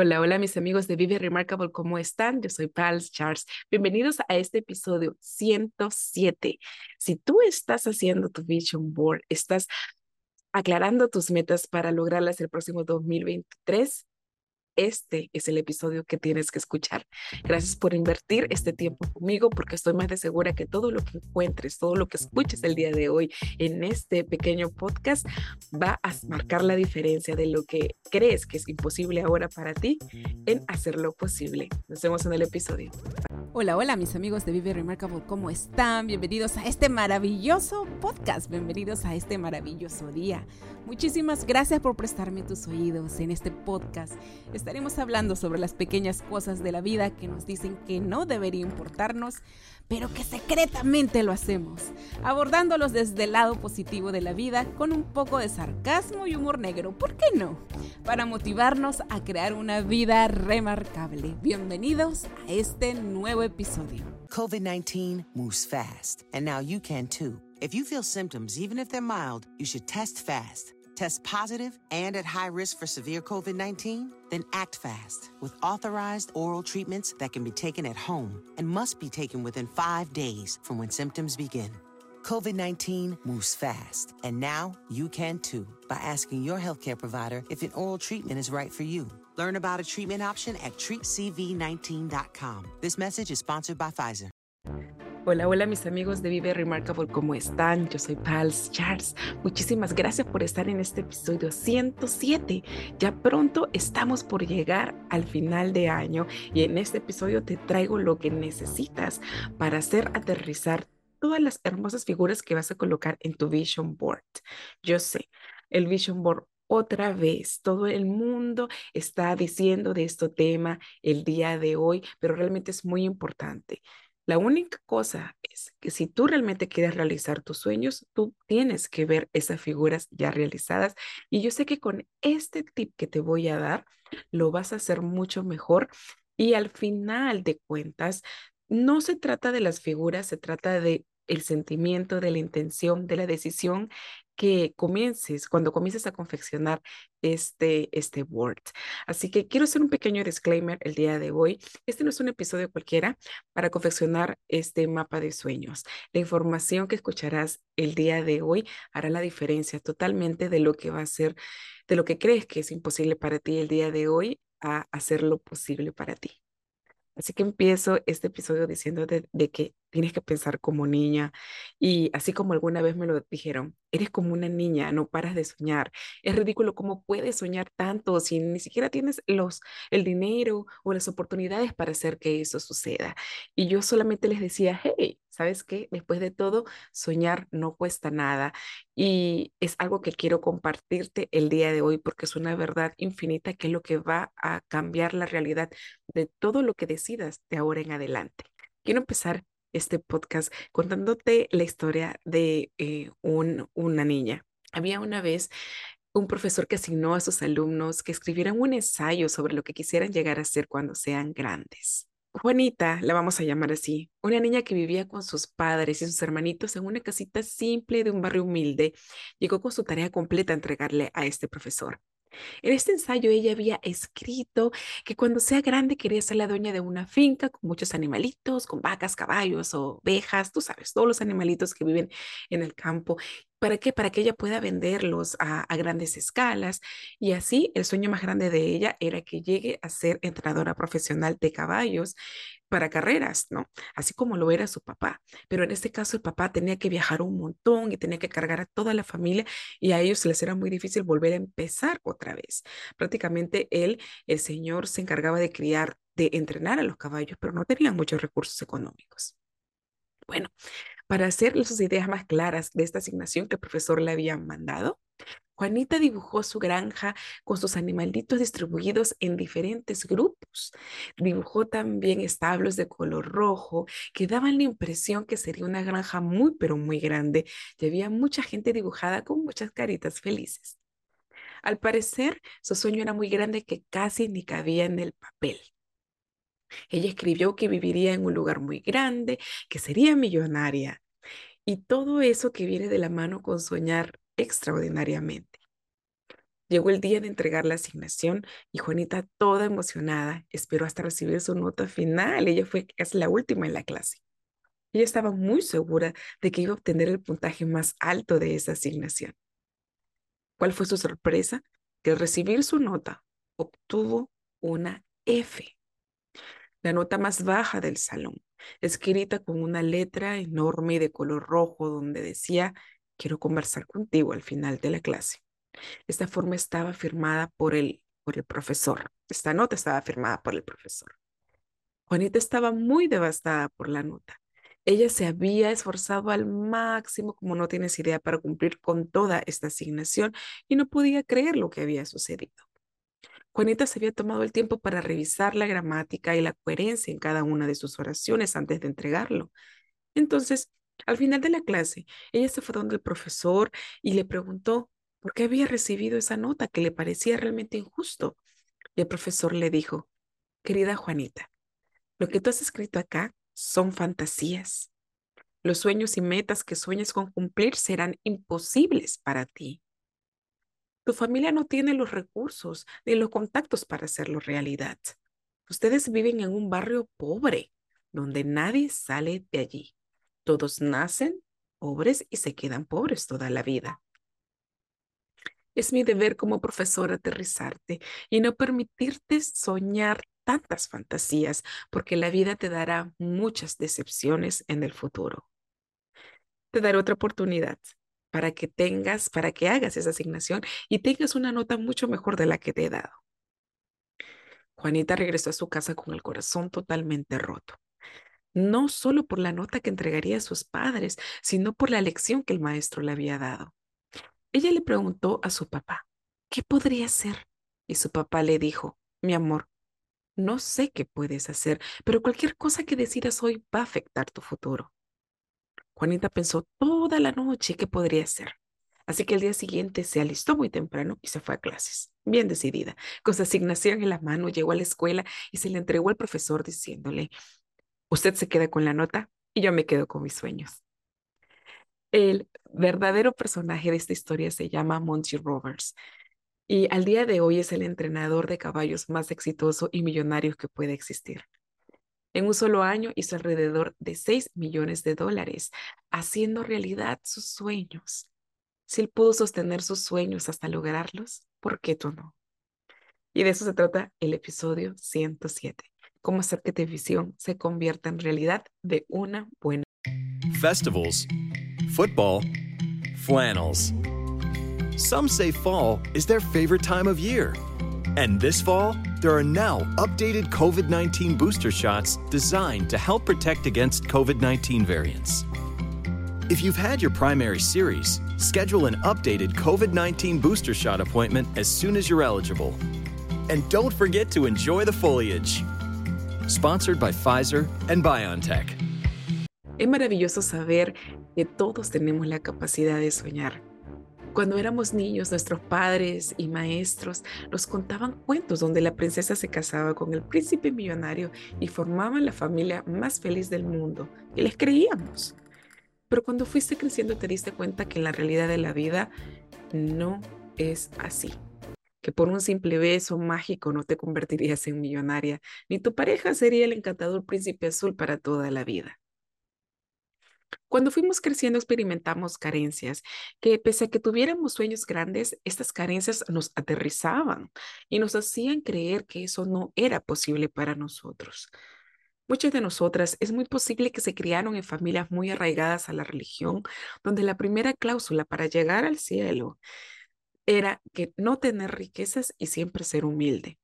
Hola, hola mis amigos de Vive Remarkable, ¿cómo están? Yo soy Pals Charles. Bienvenidos a este episodio 107. Si tú estás haciendo tu vision board, estás aclarando tus metas para lograrlas el próximo 2023, este es el episodio que tienes que escuchar. Gracias por invertir este tiempo conmigo porque estoy más de segura que todo lo que encuentres, todo lo que escuches el día de hoy en este pequeño podcast va a marcar la diferencia de lo que crees que es imposible ahora para ti en hacerlo posible. Nos vemos en el episodio. Hola, hola mis amigos de Vive Remarkable, ¿cómo están? Bienvenidos a este maravilloso podcast, bienvenidos a este maravilloso día. Muchísimas gracias por prestarme tus oídos en este podcast. Estaremos hablando sobre las pequeñas cosas de la vida que nos dicen que no debería importarnos, pero que secretamente lo hacemos, abordándolos desde el lado positivo de la vida con un poco de sarcasmo y humor negro, ¿por qué no? Para motivarnos a crear una vida remarcable. Bienvenidos a este nuevo episodio. COVID-19 moves fast, and now you can too. If you feel symptoms, even if they're mild, you should test fast. Test positive and at high risk for severe COVID 19? Then act fast with authorized oral treatments that can be taken at home and must be taken within five days from when symptoms begin. COVID 19 moves fast, and now you can too by asking your healthcare provider if an oral treatment is right for you. Learn about a treatment option at treatcv19.com. This message is sponsored by Pfizer. Hola, hola mis amigos de Vive Remarkable, ¿cómo están? Yo soy Pals Charles. Muchísimas gracias por estar en este episodio 107. Ya pronto estamos por llegar al final de año y en este episodio te traigo lo que necesitas para hacer aterrizar todas las hermosas figuras que vas a colocar en tu vision board. Yo sé, el vision board otra vez. Todo el mundo está diciendo de este tema el día de hoy, pero realmente es muy importante. La única cosa es que si tú realmente quieres realizar tus sueños, tú tienes que ver esas figuras ya realizadas. Y yo sé que con este tip que te voy a dar, lo vas a hacer mucho mejor. Y al final de cuentas, no se trata de las figuras, se trata de el sentimiento, de la intención, de la decisión que comiences, cuando comiences a confeccionar este, este Word. Así que quiero hacer un pequeño disclaimer el día de hoy. Este no es un episodio cualquiera para confeccionar este mapa de sueños. La información que escucharás el día de hoy hará la diferencia totalmente de lo que va a ser, de lo que crees que es imposible para ti el día de hoy a hacerlo posible para ti. Así que empiezo este episodio diciendo de, que tienes que pensar como niña y así como alguna vez me lo dijeron, eres como una niña, no paras de soñar. Es ridículo cómo puedes soñar tanto si ni siquiera tienes los, el dinero o las oportunidades para hacer que eso suceda. Y yo solamente les decía, hey, ¿sabes qué? Después de todo, soñar no cuesta nada. Y es algo que quiero compartirte el día de hoy porque es una verdad infinita que es lo que va a cambiar la realidad de todo lo que decidas de ahora en adelante. Quiero empezar este podcast contándote la historia de eh, un, una niña. Había una vez un profesor que asignó a sus alumnos que escribieran un ensayo sobre lo que quisieran llegar a ser cuando sean grandes. Juanita, la vamos a llamar así, una niña que vivía con sus padres y sus hermanitos en una casita simple de un barrio humilde, llegó con su tarea completa a entregarle a este profesor. En este ensayo ella había escrito que cuando sea grande quería ser la dueña de una finca con muchos animalitos, con vacas, caballos, ovejas, tú sabes, todos los animalitos que viven en el campo. ¿Para qué? Para que ella pueda venderlos a, a, grandes escalas. Y así el sueño más grande de ella era que llegue a ser entrenadora profesional de caballos para carreras, ¿no? Así como lo era su papá. Pero en este caso el papá tenía que viajar un montón y tenía que cargar a toda la familia y a ellos les era muy difícil volver a empezar otra vez. Prácticamente él, el señor, se encargaba de criar, de entrenar a los caballos, pero no tenían muchos recursos económicos. Bueno, para hacer sus ideas más claras de esta asignación que el profesor le había mandado, Juanita dibujó su granja con sus animalitos distribuidos en diferentes grupos. Dibujó también establos de color rojo que daban la impresión que sería una granja muy, pero muy grande y había mucha gente dibujada con muchas caritas felices. Al parecer, su sueño era muy grande que casi ni cabía en el papel. Ella escribió que viviría en un lugar muy grande, que sería millonaria y todo eso que viene de la mano con soñar extraordinariamente. Llegó el día de entregar la asignación y Juanita, toda emocionada, esperó hasta recibir su nota final. Ella fue casi la última en la clase. Ella estaba muy segura de que iba a obtener el puntaje más alto de esa asignación. ¿Cuál fue su sorpresa? Que al recibir su nota obtuvo una F, la nota más baja del salón, escrita con una letra enorme de color rojo donde decía quiero conversar contigo al final de la clase. Esta forma estaba firmada por el, por el profesor. Esta nota estaba firmada por el profesor. Juanita estaba muy devastada por la nota. Ella se había esforzado al máximo, como no tienes idea, para cumplir con toda esta asignación y no podía creer lo que había sucedido. Juanita se había tomado el tiempo para revisar la gramática y la coherencia en cada una de sus oraciones antes de entregarlo. Entonces, al final de la clase, ella se fue donde el profesor y le preguntó por qué había recibido esa nota que le parecía realmente injusto. Y el profesor le dijo, querida Juanita, lo que tú has escrito acá son fantasías. Los sueños y metas que sueñes con cumplir serán imposibles para ti. Tu familia no tiene los recursos ni los contactos para hacerlo realidad. Ustedes viven en un barrio pobre, donde nadie sale de allí. Todos nacen pobres y se quedan pobres toda la vida. Es mi deber como profesor aterrizarte y no permitirte soñar tantas fantasías, porque la vida te dará muchas decepciones en el futuro. Te daré otra oportunidad para que tengas, para que hagas esa asignación y tengas una nota mucho mejor de la que te he dado. Juanita regresó a su casa con el corazón totalmente roto no solo por la nota que entregaría a sus padres, sino por la lección que el maestro le había dado. Ella le preguntó a su papá, ¿qué podría hacer? Y su papá le dijo, mi amor, no sé qué puedes hacer, pero cualquier cosa que decidas hoy va a afectar tu futuro. Juanita pensó toda la noche qué podría hacer. Así que el día siguiente se alistó muy temprano y se fue a clases, bien decidida. Con su asignación en la mano llegó a la escuela y se le entregó al profesor diciéndole, Usted se queda con la nota y yo me quedo con mis sueños. El verdadero personaje de esta historia se llama Monty Roberts y al día de hoy es el entrenador de caballos más exitoso y millonario que puede existir. En un solo año hizo alrededor de 6 millones de dólares, haciendo realidad sus sueños. Si él pudo sostener sus sueños hasta lograrlos, ¿por qué tú no? Y de eso se trata el episodio 107. Cómo hacer que tu visión se convierta en realidad de una buena. Festivals, football, flannels. Some say fall is their favorite time of year. And this fall, there are now updated COVID 19 booster shots designed to help protect against COVID 19 variants. If you've had your primary series, schedule an updated COVID 19 booster shot appointment as soon as you're eligible. And don't forget to enjoy the foliage. Sponsored by Pfizer and BioNTech. Es maravilloso saber que todos tenemos la capacidad de soñar. Cuando éramos niños, nuestros padres y maestros nos contaban cuentos donde la princesa se casaba con el príncipe millonario y formaban la familia más feliz del mundo. Y les creíamos. Pero cuando fuiste creciendo te diste cuenta que en la realidad de la vida no es así que por un simple beso mágico no te convertirías en millonaria, ni tu pareja sería el encantador príncipe azul para toda la vida. Cuando fuimos creciendo experimentamos carencias, que pese a que tuviéramos sueños grandes, estas carencias nos aterrizaban y nos hacían creer que eso no era posible para nosotros. Muchas de nosotras es muy posible que se criaron en familias muy arraigadas a la religión, donde la primera cláusula para llegar al cielo era que no tener riquezas y siempre ser humilde.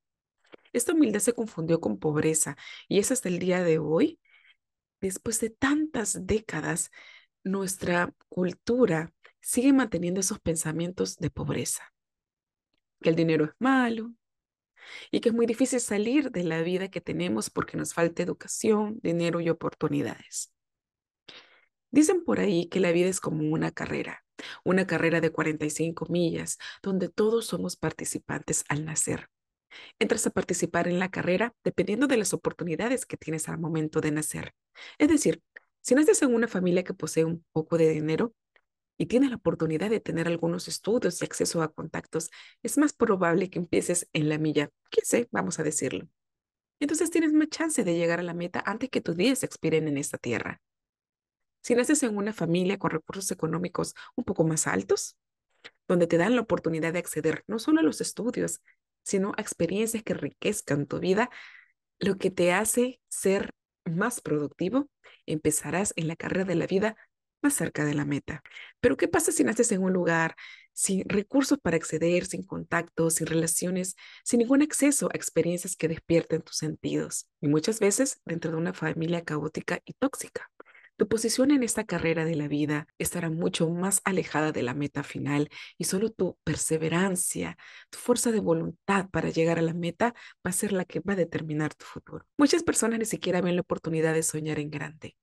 Esta humildad se confundió con pobreza y es hasta el día de hoy, después de tantas décadas, nuestra cultura siguen manteniendo esos pensamientos de pobreza, que el dinero es malo y que es muy difícil salir de la vida que tenemos porque nos falta educación, dinero y oportunidades. Dicen por ahí que la vida es como una carrera, una carrera de 45 millas, donde todos somos participantes al nacer. Entras a participar en la carrera dependiendo de las oportunidades que tienes al momento de nacer. Es decir, si naces en una familia que posee un poco de dinero y tienes la oportunidad de tener algunos estudios y acceso a contactos, es más probable que empieces en la milla 15, vamos a decirlo. Entonces tienes más chance de llegar a la meta antes que tus días expiren en esta tierra. Si naces en una familia con recursos económicos un poco más altos, donde te dan la oportunidad de acceder no solo a los estudios, sino a experiencias que enriquezcan tu vida, lo que te hace ser más productivo, empezarás en la carrera de la vida más cerca de la meta. Pero ¿qué pasa si naces en un lugar sin recursos para acceder, sin contactos, sin relaciones, sin ningún acceso a experiencias que despierten tus sentidos? Y muchas veces dentro de una familia caótica y tóxica. Tu posición en esta carrera de la vida estará mucho más alejada de la meta final y solo tu perseverancia, tu fuerza de voluntad para llegar a la meta va a ser la que va a determinar tu futuro. Muchas personas ni siquiera ven la oportunidad de soñar en grande.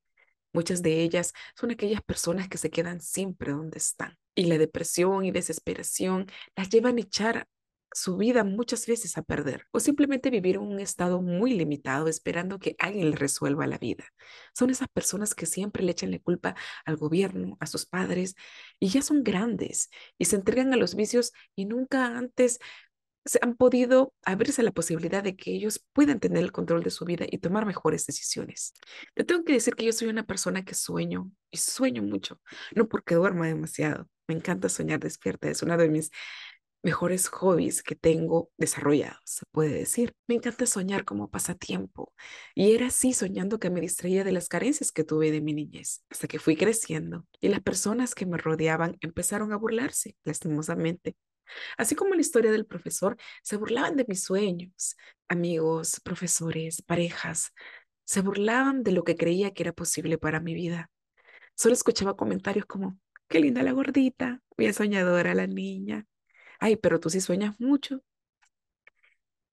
Muchas de ellas son aquellas personas que se quedan siempre donde están. Y la depresión y desesperación las llevan a echar su vida muchas veces a perder o simplemente vivir un estado muy limitado esperando que alguien le resuelva la vida. Son esas personas que siempre le echan la culpa al gobierno, a sus padres y ya son grandes y se entregan a los vicios y nunca antes se han podido abrirse la posibilidad de que ellos puedan tener el control de su vida y tomar mejores decisiones. Te tengo que decir que yo soy una persona que sueño y sueño mucho, no porque duerma demasiado. Me encanta soñar despierta, es una de mis mejores hobbies que tengo desarrollados, se puede decir. Me encanta soñar como pasatiempo y era así soñando que me distraía de las carencias que tuve de mi niñez, hasta que fui creciendo y las personas que me rodeaban empezaron a burlarse, lastimosamente. Así como la historia del profesor, se burlaban de mis sueños, amigos, profesores, parejas, se burlaban de lo que creía que era posible para mi vida. Solo escuchaba comentarios como, qué linda la gordita, bien soñadora la niña, ay, pero tú sí sueñas mucho.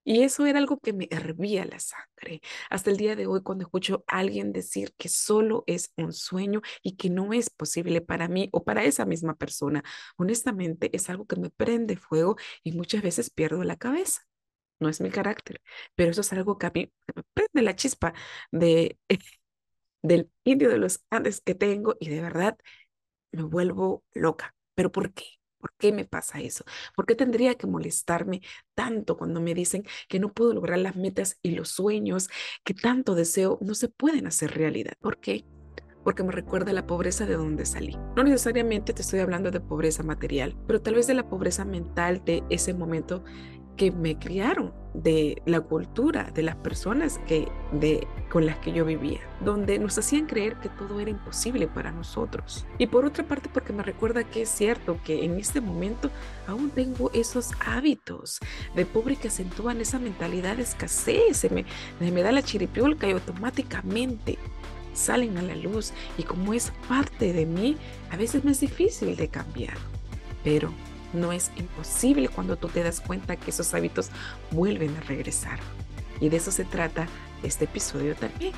Y eso era algo que me hervía la sangre. Hasta el día de hoy, cuando escucho a alguien decir que solo es un sueño y que no es posible para mí o para esa misma persona, honestamente es algo que me prende fuego y muchas veces pierdo la cabeza. No es mi carácter, pero eso es algo que a mí me prende la chispa de, del indio de los Andes que tengo y de verdad me vuelvo loca. ¿Pero por qué? ¿Por qué me pasa eso? ¿Por qué tendría que molestarme tanto cuando me dicen que no puedo lograr las metas y los sueños que tanto deseo no se pueden hacer realidad? ¿Por qué? Porque me recuerda la pobreza de donde salí. No necesariamente te estoy hablando de pobreza material, pero tal vez de la pobreza mental de ese momento que me criaron, de la cultura, de las personas que, de, con las que yo vivía, donde nos hacían creer que todo era imposible para nosotros. Y por otra parte, porque me recuerda que es cierto que en este momento aún tengo esos hábitos de pobre que acentúan esa mentalidad de escasez, se me, me da la chiripiolca y automáticamente salen a la luz y como es parte de mí, a veces me es difícil de cambiar. Pero no es imposible cuando tú te das cuenta que esos hábitos vuelven a regresar. Y de eso se trata este episodio también.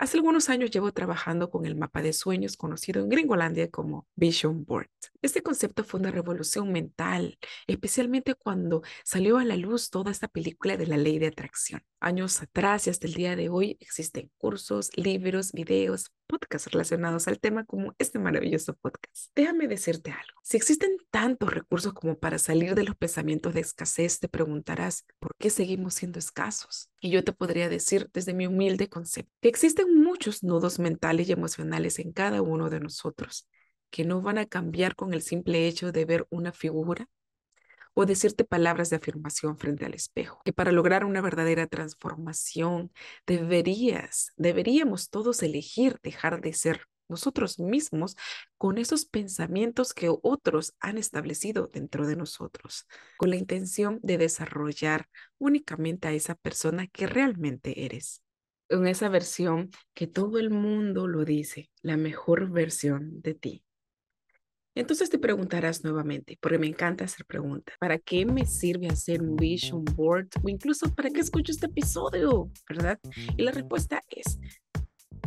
Hace algunos años llevo trabajando con el mapa de sueños conocido en Gringolandia como Vision Board. Este concepto fue una revolución mental, especialmente cuando salió a la luz toda esta película de la ley de atracción. Años atrás y hasta el día de hoy existen cursos, libros, videos, podcasts relacionados al tema como este maravilloso podcast. Déjame decirte algo. Si existen tantos recursos como para salir de los pensamientos de escasez, te preguntarás, ¿por qué seguimos siendo escasos? Y yo te podría decir desde mi humilde concepto que existen muchos nudos mentales y emocionales en cada uno de nosotros que no van a cambiar con el simple hecho de ver una figura o decirte palabras de afirmación frente al espejo. Que para lograr una verdadera transformación deberías, deberíamos todos elegir dejar de ser nosotros mismos con esos pensamientos que otros han establecido dentro de nosotros, con la intención de desarrollar únicamente a esa persona que realmente eres. En esa versión que todo el mundo lo dice, la mejor versión de ti. Entonces te preguntarás nuevamente, porque me encanta hacer preguntas, ¿para qué me sirve hacer un vision board o incluso para qué escucho este episodio? ¿Verdad? Y la respuesta es,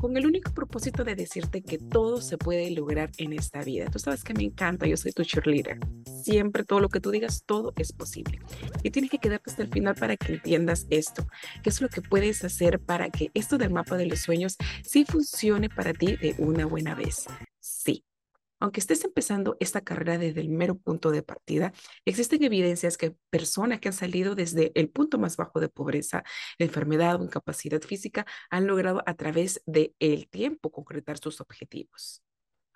con el único propósito de decirte que todo se puede lograr en esta vida. Tú sabes que me encanta, yo soy tu cheerleader. Siempre todo lo que tú digas, todo es posible. Y tienes que quedarte hasta el final para que entiendas esto. ¿Qué es lo que puedes hacer para que esto del mapa de los sueños sí funcione para ti de una buena vez? Aunque estés empezando esta carrera desde el mero punto de partida, existen evidencias que personas que han salido desde el punto más bajo de pobreza, enfermedad o incapacidad física han logrado a través del el tiempo concretar sus objetivos.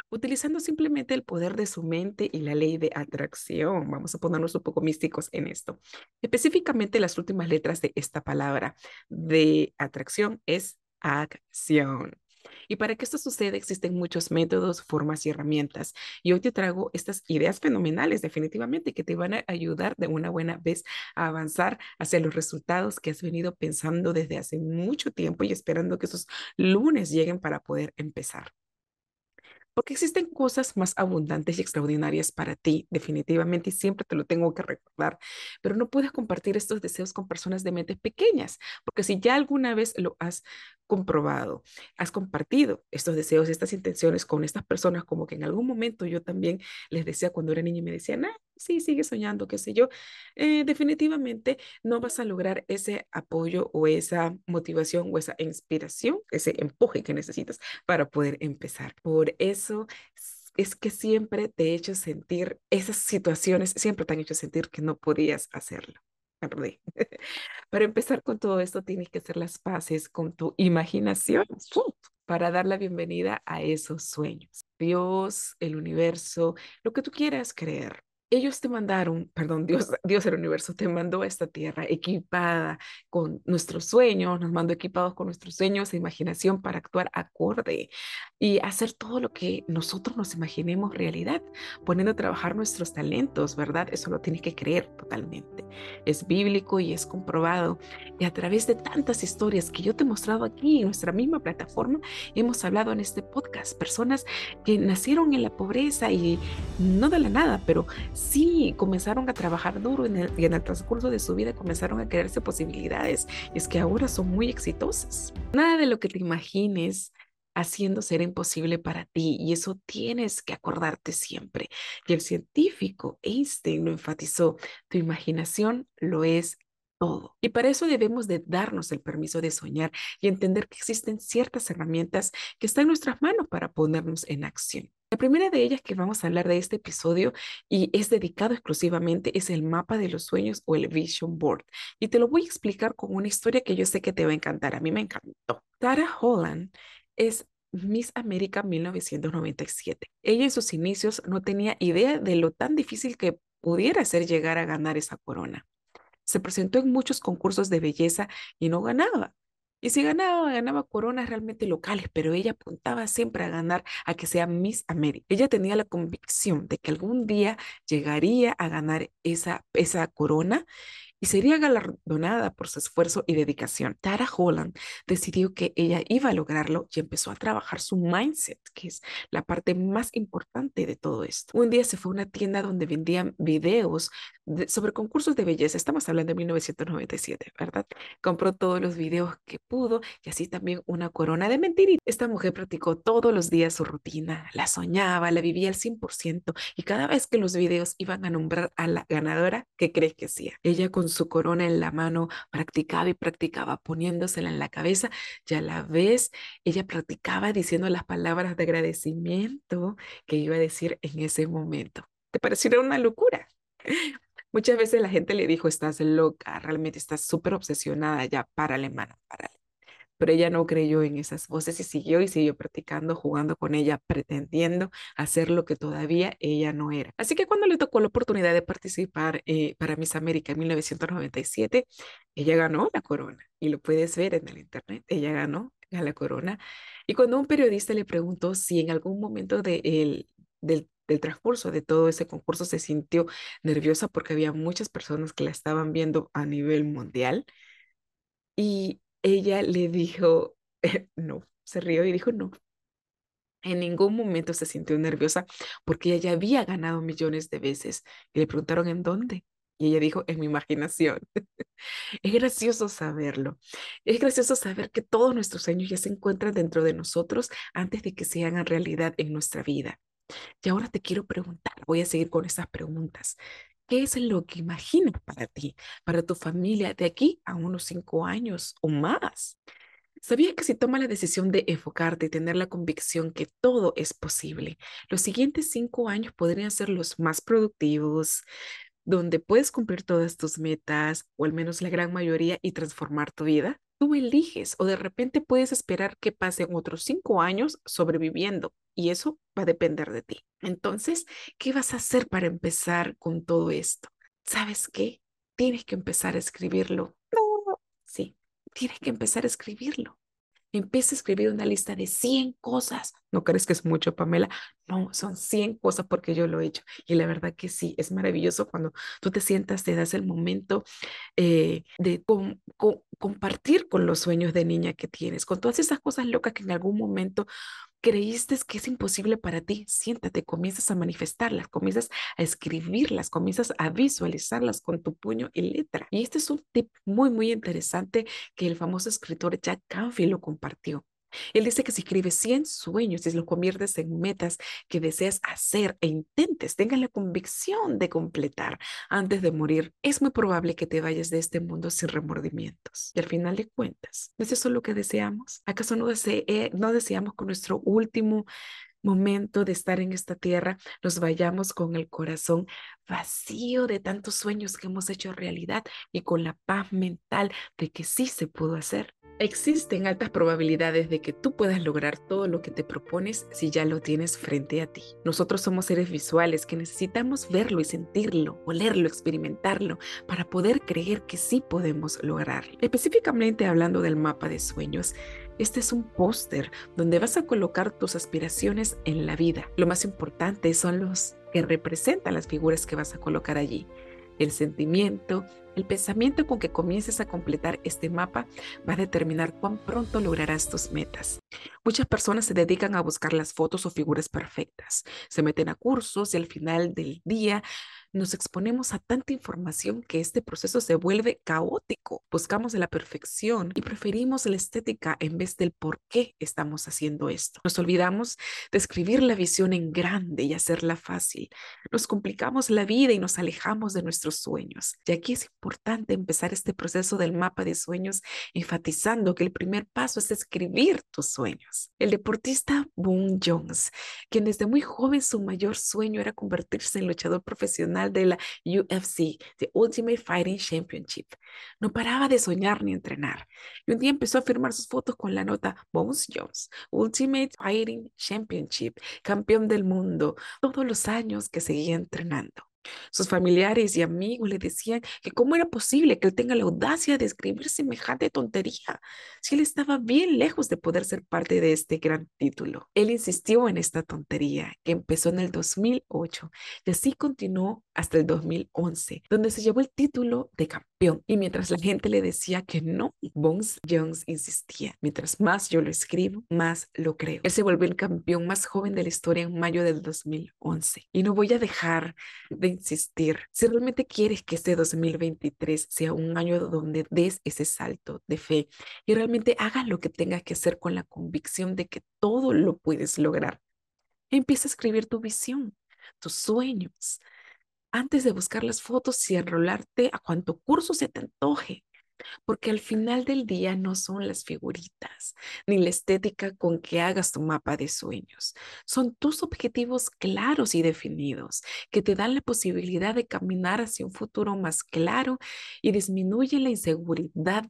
Utilizando simplemente el poder de su mente y la ley de atracción. Vamos a ponernos un poco místicos en esto. Específicamente las últimas letras de esta palabra de atracción es acción. Y para que esto suceda existen muchos métodos, formas y herramientas. Y hoy te traigo estas ideas fenomenales definitivamente que te van a ayudar de una buena vez a avanzar hacia los resultados que has venido pensando desde hace mucho tiempo y esperando que esos lunes lleguen para poder empezar. Porque existen cosas más abundantes y extraordinarias para ti, definitivamente, y siempre te lo tengo que recordar. Pero no puedes compartir estos deseos con personas de mentes pequeñas, porque si ya alguna vez lo has comprobado, has compartido estos deseos, estas intenciones con estas personas, como que en algún momento yo también les decía cuando era niña y me decían, ah, sí, sigue soñando, qué sé yo, eh, definitivamente no vas a lograr ese apoyo o esa motivación o esa inspiración, ese empuje que necesitas para poder empezar. Por eso es que siempre te he hecho sentir, esas situaciones siempre te han hecho sentir que no podías hacerlo. Para empezar con todo esto, tienes que hacer las paces con tu imaginación para dar la bienvenida a esos sueños. Dios, el universo, lo que tú quieras creer ellos te mandaron, perdón, Dios, Dios el universo te mandó a esta tierra equipada con nuestros sueños, nos mandó equipados con nuestros sueños e imaginación para actuar acorde y hacer todo lo que nosotros nos imaginemos realidad, poniendo a trabajar nuestros talentos, ¿verdad? Eso lo tienes que creer totalmente. Es bíblico y es comprobado. Y a través de tantas historias que yo te he mostrado aquí en nuestra misma plataforma, hemos hablado en este podcast, personas que nacieron en la pobreza y no de la nada, pero sí comenzaron a trabajar duro en el, y en el transcurso de su vida comenzaron a crearse posibilidades. Es que ahora son muy exitosas. Nada de lo que te imagines haciendo ser imposible para ti y eso tienes que acordarte siempre. Y el científico Einstein lo enfatizó, tu imaginación lo es todo. Y para eso debemos de darnos el permiso de soñar y entender que existen ciertas herramientas que están en nuestras manos para ponernos en acción. La primera de ellas que vamos a hablar de este episodio y es dedicado exclusivamente es el mapa de los sueños o el vision board. Y te lo voy a explicar con una historia que yo sé que te va a encantar. A mí me encantó. Tara Holland es Miss América 1997. Ella en sus inicios no tenía idea de lo tan difícil que pudiera ser llegar a ganar esa corona. Se presentó en muchos concursos de belleza y no ganaba. Y si ganaba, ganaba coronas realmente locales, pero ella apuntaba siempre a ganar, a que sea Miss América. Ella tenía la convicción de que algún día llegaría a ganar esa, esa corona y sería galardonada por su esfuerzo y dedicación. Tara Holland decidió que ella iba a lograrlo y empezó a trabajar su mindset, que es la parte más importante de todo esto. Un día se fue a una tienda donde vendían videos sobre concursos de belleza. Estamos hablando de 1997, ¿verdad? Compró todos los videos que pudo y así también una corona de mentirita. Esta mujer practicó todos los días su rutina, la soñaba, la vivía al 100% y cada vez que los videos iban a nombrar a la ganadora, ¿qué crees que hacía? Ella con su corona en la mano practicaba y practicaba poniéndosela en la cabeza y a la vez ella practicaba diciendo las palabras de agradecimiento que iba a decir en ese momento. ¿Te pareció una locura? Muchas veces la gente le dijo, estás loca, realmente estás súper obsesionada, ya párale, mano, párale. Pero ella no creyó en esas voces y siguió y siguió practicando, jugando con ella, pretendiendo hacer lo que todavía ella no era. Así que cuando le tocó la oportunidad de participar eh, para Miss América en 1997, ella ganó la corona y lo puedes ver en el internet, ella ganó la corona. Y cuando un periodista le preguntó si en algún momento de el, del del transcurso de todo ese concurso se sintió nerviosa porque había muchas personas que la estaban viendo a nivel mundial y ella le dijo, no, se rió y dijo, no, En ningún momento se sintió nerviosa porque ella ya había ganado millones de veces. Y le preguntaron en dónde. Y ella dijo, en mi imaginación. es gracioso saberlo. Es gracioso saber que todos nuestros sueños ya se encuentran dentro de nosotros antes de que se hagan realidad en nuestra vida. Y ahora te quiero preguntar, voy a seguir con esas preguntas. ¿Qué es lo que imaginas para ti, para tu familia de aquí a unos cinco años o más? ¿Sabías que si tomas la decisión de enfocarte y tener la convicción que todo es posible, los siguientes cinco años podrían ser los más productivos, donde puedes cumplir todas tus metas, o al menos la gran mayoría, y transformar tu vida? Tú eliges o de repente puedes esperar que pasen otros cinco años sobreviviendo y eso va a depender de ti. Entonces, ¿qué vas a hacer para empezar con todo esto? ¿Sabes qué? Tienes que empezar a escribirlo. No, sí, tienes que empezar a escribirlo. Empieza a escribir una lista de 100 cosas. ¿No crees que es mucho, Pamela? No, son 100 cosas porque yo lo he hecho. Y la verdad que sí, es maravilloso cuando tú te sientas, te das el momento eh, de compartir con los sueños de niña que tienes, con todas esas cosas locas que en algún momento creíste que es imposible para ti, siéntate, comienzas a manifestarlas, comienzas a escribirlas, comienzas a visualizarlas con tu puño y letra. Y este es un tip muy, muy interesante que el famoso escritor Jack Canfield lo compartió. Él dice que si escribes 100 sueños y los conviertes en metas que deseas hacer e intentes, tengas la convicción de completar antes de morir, es muy probable que te vayas de este mundo sin remordimientos. Y al final de cuentas, ¿no es eso lo que deseamos? ¿Acaso no, no deseamos con nuestro último momento de estar en esta tierra nos vayamos con el corazón vacío de tantos sueños que hemos hecho realidad y con la paz mental de que sí se pudo hacer. Existen altas probabilidades de que tú puedas lograr todo lo que te propones si ya lo tienes frente a ti. Nosotros somos seres visuales que necesitamos verlo y sentirlo, olerlo, experimentarlo para poder creer que sí podemos lograrlo. Específicamente hablando del mapa de sueños, este es un póster donde vas a colocar tus aspiraciones en la vida. Lo más importante son los que representan las figuras que vas a colocar allí el sentimiento, el pensamiento con que comiences a completar este mapa va a determinar cuán pronto lograrás tus metas. Muchas personas se dedican a buscar las fotos o figuras perfectas, se meten a cursos y al final del día nos exponemos a tanta información que este proceso se vuelve caótico. Buscamos la perfección y preferimos la estética en vez del por qué estamos haciendo esto. Nos olvidamos de escribir la visión en grande y hacerla fácil. Nos complicamos la vida y nos alejamos de nuestros sueños. Y aquí es importante empezar este proceso del mapa de sueños enfatizando que el primer paso es escribir tus sueños. El deportista Boone Jones, quien desde muy joven su mayor sueño era convertirse en luchador profesional de la UFC, The Ultimate Fighting Championship. No paraba de soñar ni entrenar. Y un día empezó a firmar sus fotos con la nota Bones Jones, Ultimate Fighting Championship, campeón del mundo, todos los años que seguía entrenando. Sus familiares y amigos le decían que cómo era posible que él tenga la audacia de escribir semejante tontería, si él estaba bien lejos de poder ser parte de este gran título. Él insistió en esta tontería que empezó en el 2008 y así continuó hasta el 2011, donde se llevó el título de campeón. Y mientras la gente le decía que no, Bones Jones insistía, mientras más yo lo escribo, más lo creo. Él se volvió el campeón más joven de la historia en mayo del 2011. Y no voy a dejar de insistir. Si realmente quieres que este 2023 sea un año donde des ese salto de fe y realmente hagas lo que tengas que hacer con la convicción de que todo lo puedes lograr, empieza a escribir tu visión, tus sueños, antes de buscar las fotos y enrolarte a cuanto curso se te antoje porque al final del día no son las figuritas ni la estética con que hagas tu mapa de sueños. Son tus objetivos claros y definidos que te dan la posibilidad de caminar hacia un futuro más claro y disminuye la inseguridad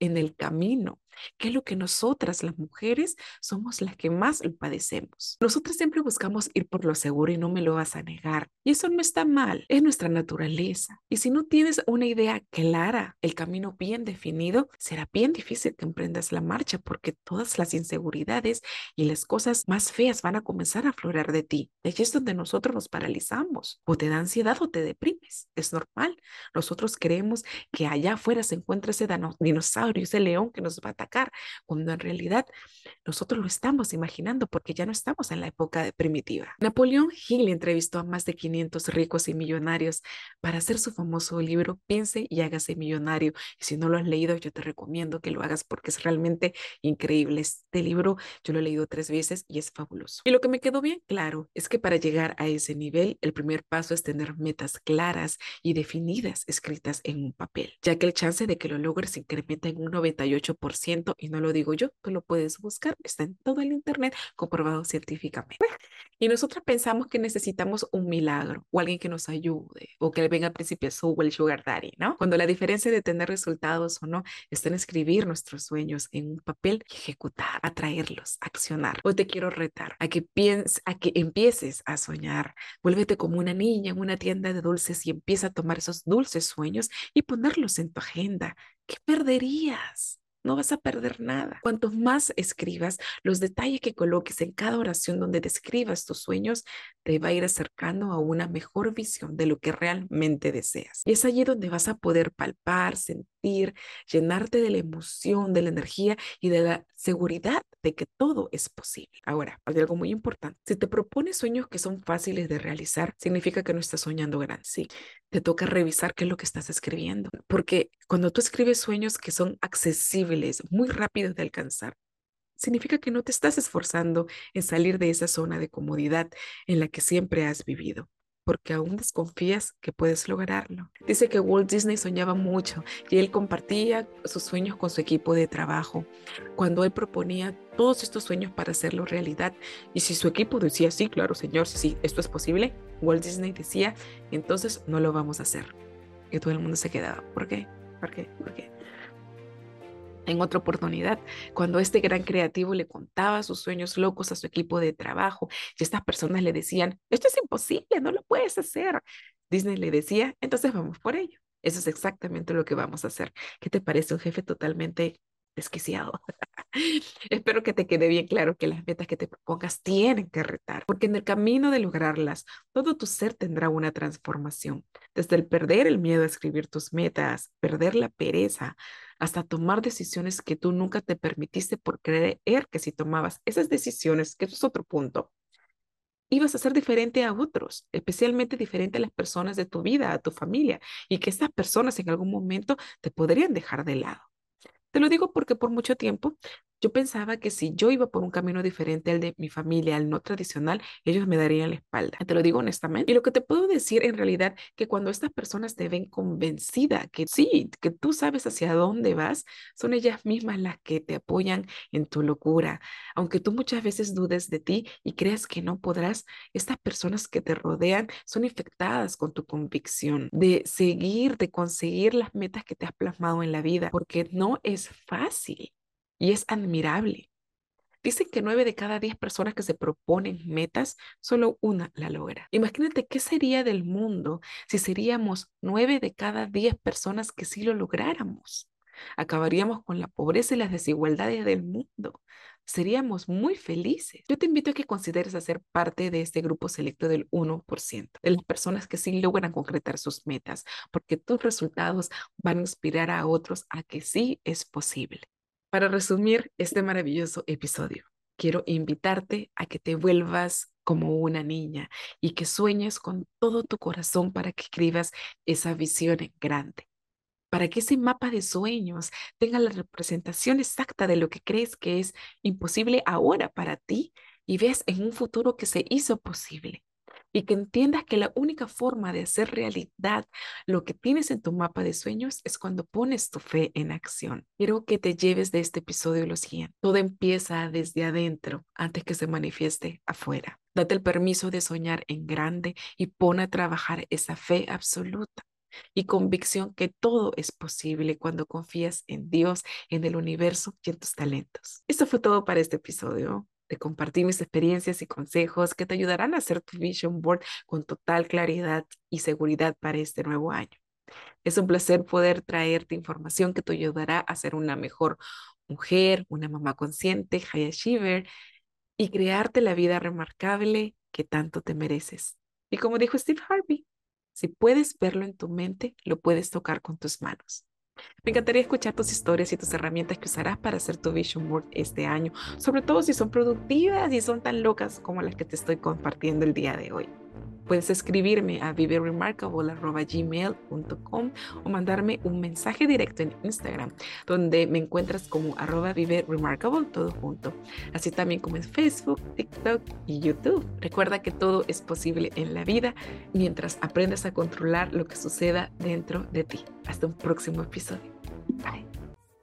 en el camino que es lo que nosotras las mujeres somos las que más lo padecemos. Nosotras siempre buscamos ir por lo seguro y no me lo vas a negar. Y eso no está mal, es nuestra naturaleza. Y si no tienes una idea clara, el camino bien definido, será bien difícil que emprendas la marcha porque todas las inseguridades y las cosas más feas van a comenzar a aflorar de ti. De allí es donde nosotros nos paralizamos. O te da ansiedad o te deprimes. Es normal. Nosotros creemos que allá afuera se encuentra ese dinosaurio, ese león que nos va atacar, cuando en realidad nosotros lo estamos imaginando porque ya no estamos en la época primitiva. Napoleón Hill entrevistó a más de 500 ricos y millonarios para hacer su famoso libro Piense y hágase millonario. Y si no lo has leído, yo te recomiendo que lo hagas porque es realmente increíble. Este libro yo lo he leído tres veces y es fabuloso. Y lo que me quedó bien claro es que para llegar a ese nivel, el primer paso es tener metas claras y definidas escritas en un papel, ya que el chance de que lo logres incrementa en un 98% y no lo digo yo, tú lo puedes buscar, está en todo el Internet comprobado científicamente. Y nosotros pensamos que necesitamos un milagro o alguien que nos ayude o que venga al príncipe azul o el sugar daddy, ¿no? Cuando la diferencia de tener resultados o no está en escribir nuestros sueños en un papel y ejecutar, atraerlos, accionar. Hoy te quiero retar a que pienses, a que empieces a soñar. Vuélvete como una niña en una tienda de dulces y empieza a tomar esos dulces sueños y ponerlos en tu agenda. ¿Qué perderías? No vas a perder nada. Cuantos más escribas, los detalles que coloques en cada oración donde describas tus sueños, te va a ir acercando a una mejor visión de lo que realmente deseas. Y es allí donde vas a poder palpar, sentir, llenarte de la emoción, de la energía y de la seguridad de que todo es posible. Ahora, hay algo muy importante. Si te propones sueños que son fáciles de realizar, significa que no estás soñando grande. Sí, te toca revisar qué es lo que estás escribiendo. Porque cuando tú escribes sueños que son accesibles, muy rápidos de alcanzar, significa que no te estás esforzando en salir de esa zona de comodidad en la que siempre has vivido porque aún desconfías que puedes lograrlo. Dice que Walt Disney soñaba mucho y él compartía sus sueños con su equipo de trabajo. Cuando él proponía todos estos sueños para hacerlo realidad y si su equipo decía, sí, claro, señor, sí, esto es posible, Walt Disney decía, entonces no lo vamos a hacer. Y todo el mundo se quedaba, ¿por qué? ¿Por qué? ¿Por qué? En otra oportunidad, cuando este gran creativo le contaba sus sueños locos a su equipo de trabajo y estas personas le decían, esto es imposible, no lo puedes hacer. Disney le decía, entonces vamos por ello. Eso es exactamente lo que vamos a hacer. ¿Qué te parece un jefe totalmente desquiciado? Espero que te quede bien claro que las metas que te propongas tienen que retar, porque en el camino de lograrlas, todo tu ser tendrá una transformación. Desde el perder el miedo a escribir tus metas, perder la pereza, hasta tomar decisiones que tú nunca te permitiste por creer que si tomabas esas decisiones, que eso es otro punto, ibas a ser diferente a otros, especialmente diferente a las personas de tu vida, a tu familia, y que estas personas en algún momento te podrían dejar de lado. Te lo digo porque por mucho tiempo yo pensaba que si yo iba por un camino diferente al de mi familia, al no tradicional, ellos me darían la espalda. Te lo digo honestamente. Y lo que te puedo decir en realidad que cuando estas personas te ven convencida que sí, que tú sabes hacia dónde vas, son ellas mismas las que te apoyan en tu locura. Aunque tú muchas veces dudes de ti y creas que no podrás, estas personas que te rodean son infectadas con tu convicción de seguir, de conseguir las metas que te has plasmado en la vida, porque no es fácil y es admirable. Dicen que nueve de cada diez personas que se proponen metas, solo una la logra. Imagínate qué sería del mundo si seríamos nueve de cada diez personas que sí lo lográramos. Acabaríamos con la pobreza y las desigualdades del mundo. Seríamos muy felices. Yo te invito a que consideres hacer parte de este grupo selecto del 1%, de las personas que sí logran concretar sus metas, porque tus resultados van a inspirar a otros a que sí es posible. Para resumir este maravilloso episodio, quiero invitarte a que te vuelvas como una niña y que sueñes con todo tu corazón para que escribas esa visión grande, para que ese mapa de sueños tenga la representación exacta de lo que crees que es imposible ahora para ti y veas en un futuro que se hizo posible y que entiendas que la única forma de hacer realidad lo que tienes en tu mapa de sueños es cuando pones tu fe en acción. Quiero que te lleves de este episodio lo siguiente. Todo empieza desde adentro antes que se manifieste afuera. Date el permiso de soñar en grande y pon a trabajar esa fe absoluta y convicción que todo es posible cuando confías en Dios, en el universo y en tus talentos. Esto fue todo para este episodio de compartir mis experiencias y consejos que te ayudarán a hacer tu vision board con total claridad y seguridad para este nuevo año. Es un placer poder traerte información que te ayudará a ser una mejor mujer, una mamá consciente, high achiever y crearte la vida remarcable que tanto te mereces. Y como dijo Steve Harvey, si puedes verlo en tu mente, lo puedes tocar con tus manos. Me encantaría escuchar tus historias y tus herramientas que usarás para hacer tu Vision Board este año, sobre todo si son productivas y son tan locas como las que te estoy compartiendo el día de hoy. Puedes escribirme a viveremarkable.gmail.com o mandarme un mensaje directo en Instagram, donde me encuentras como arroba viveremarkable, todo junto. Así también como en Facebook, TikTok y YouTube. Recuerda que todo es posible en la vida mientras aprendas a controlar lo que suceda dentro de ti. Hasta un próximo episodio. Bye.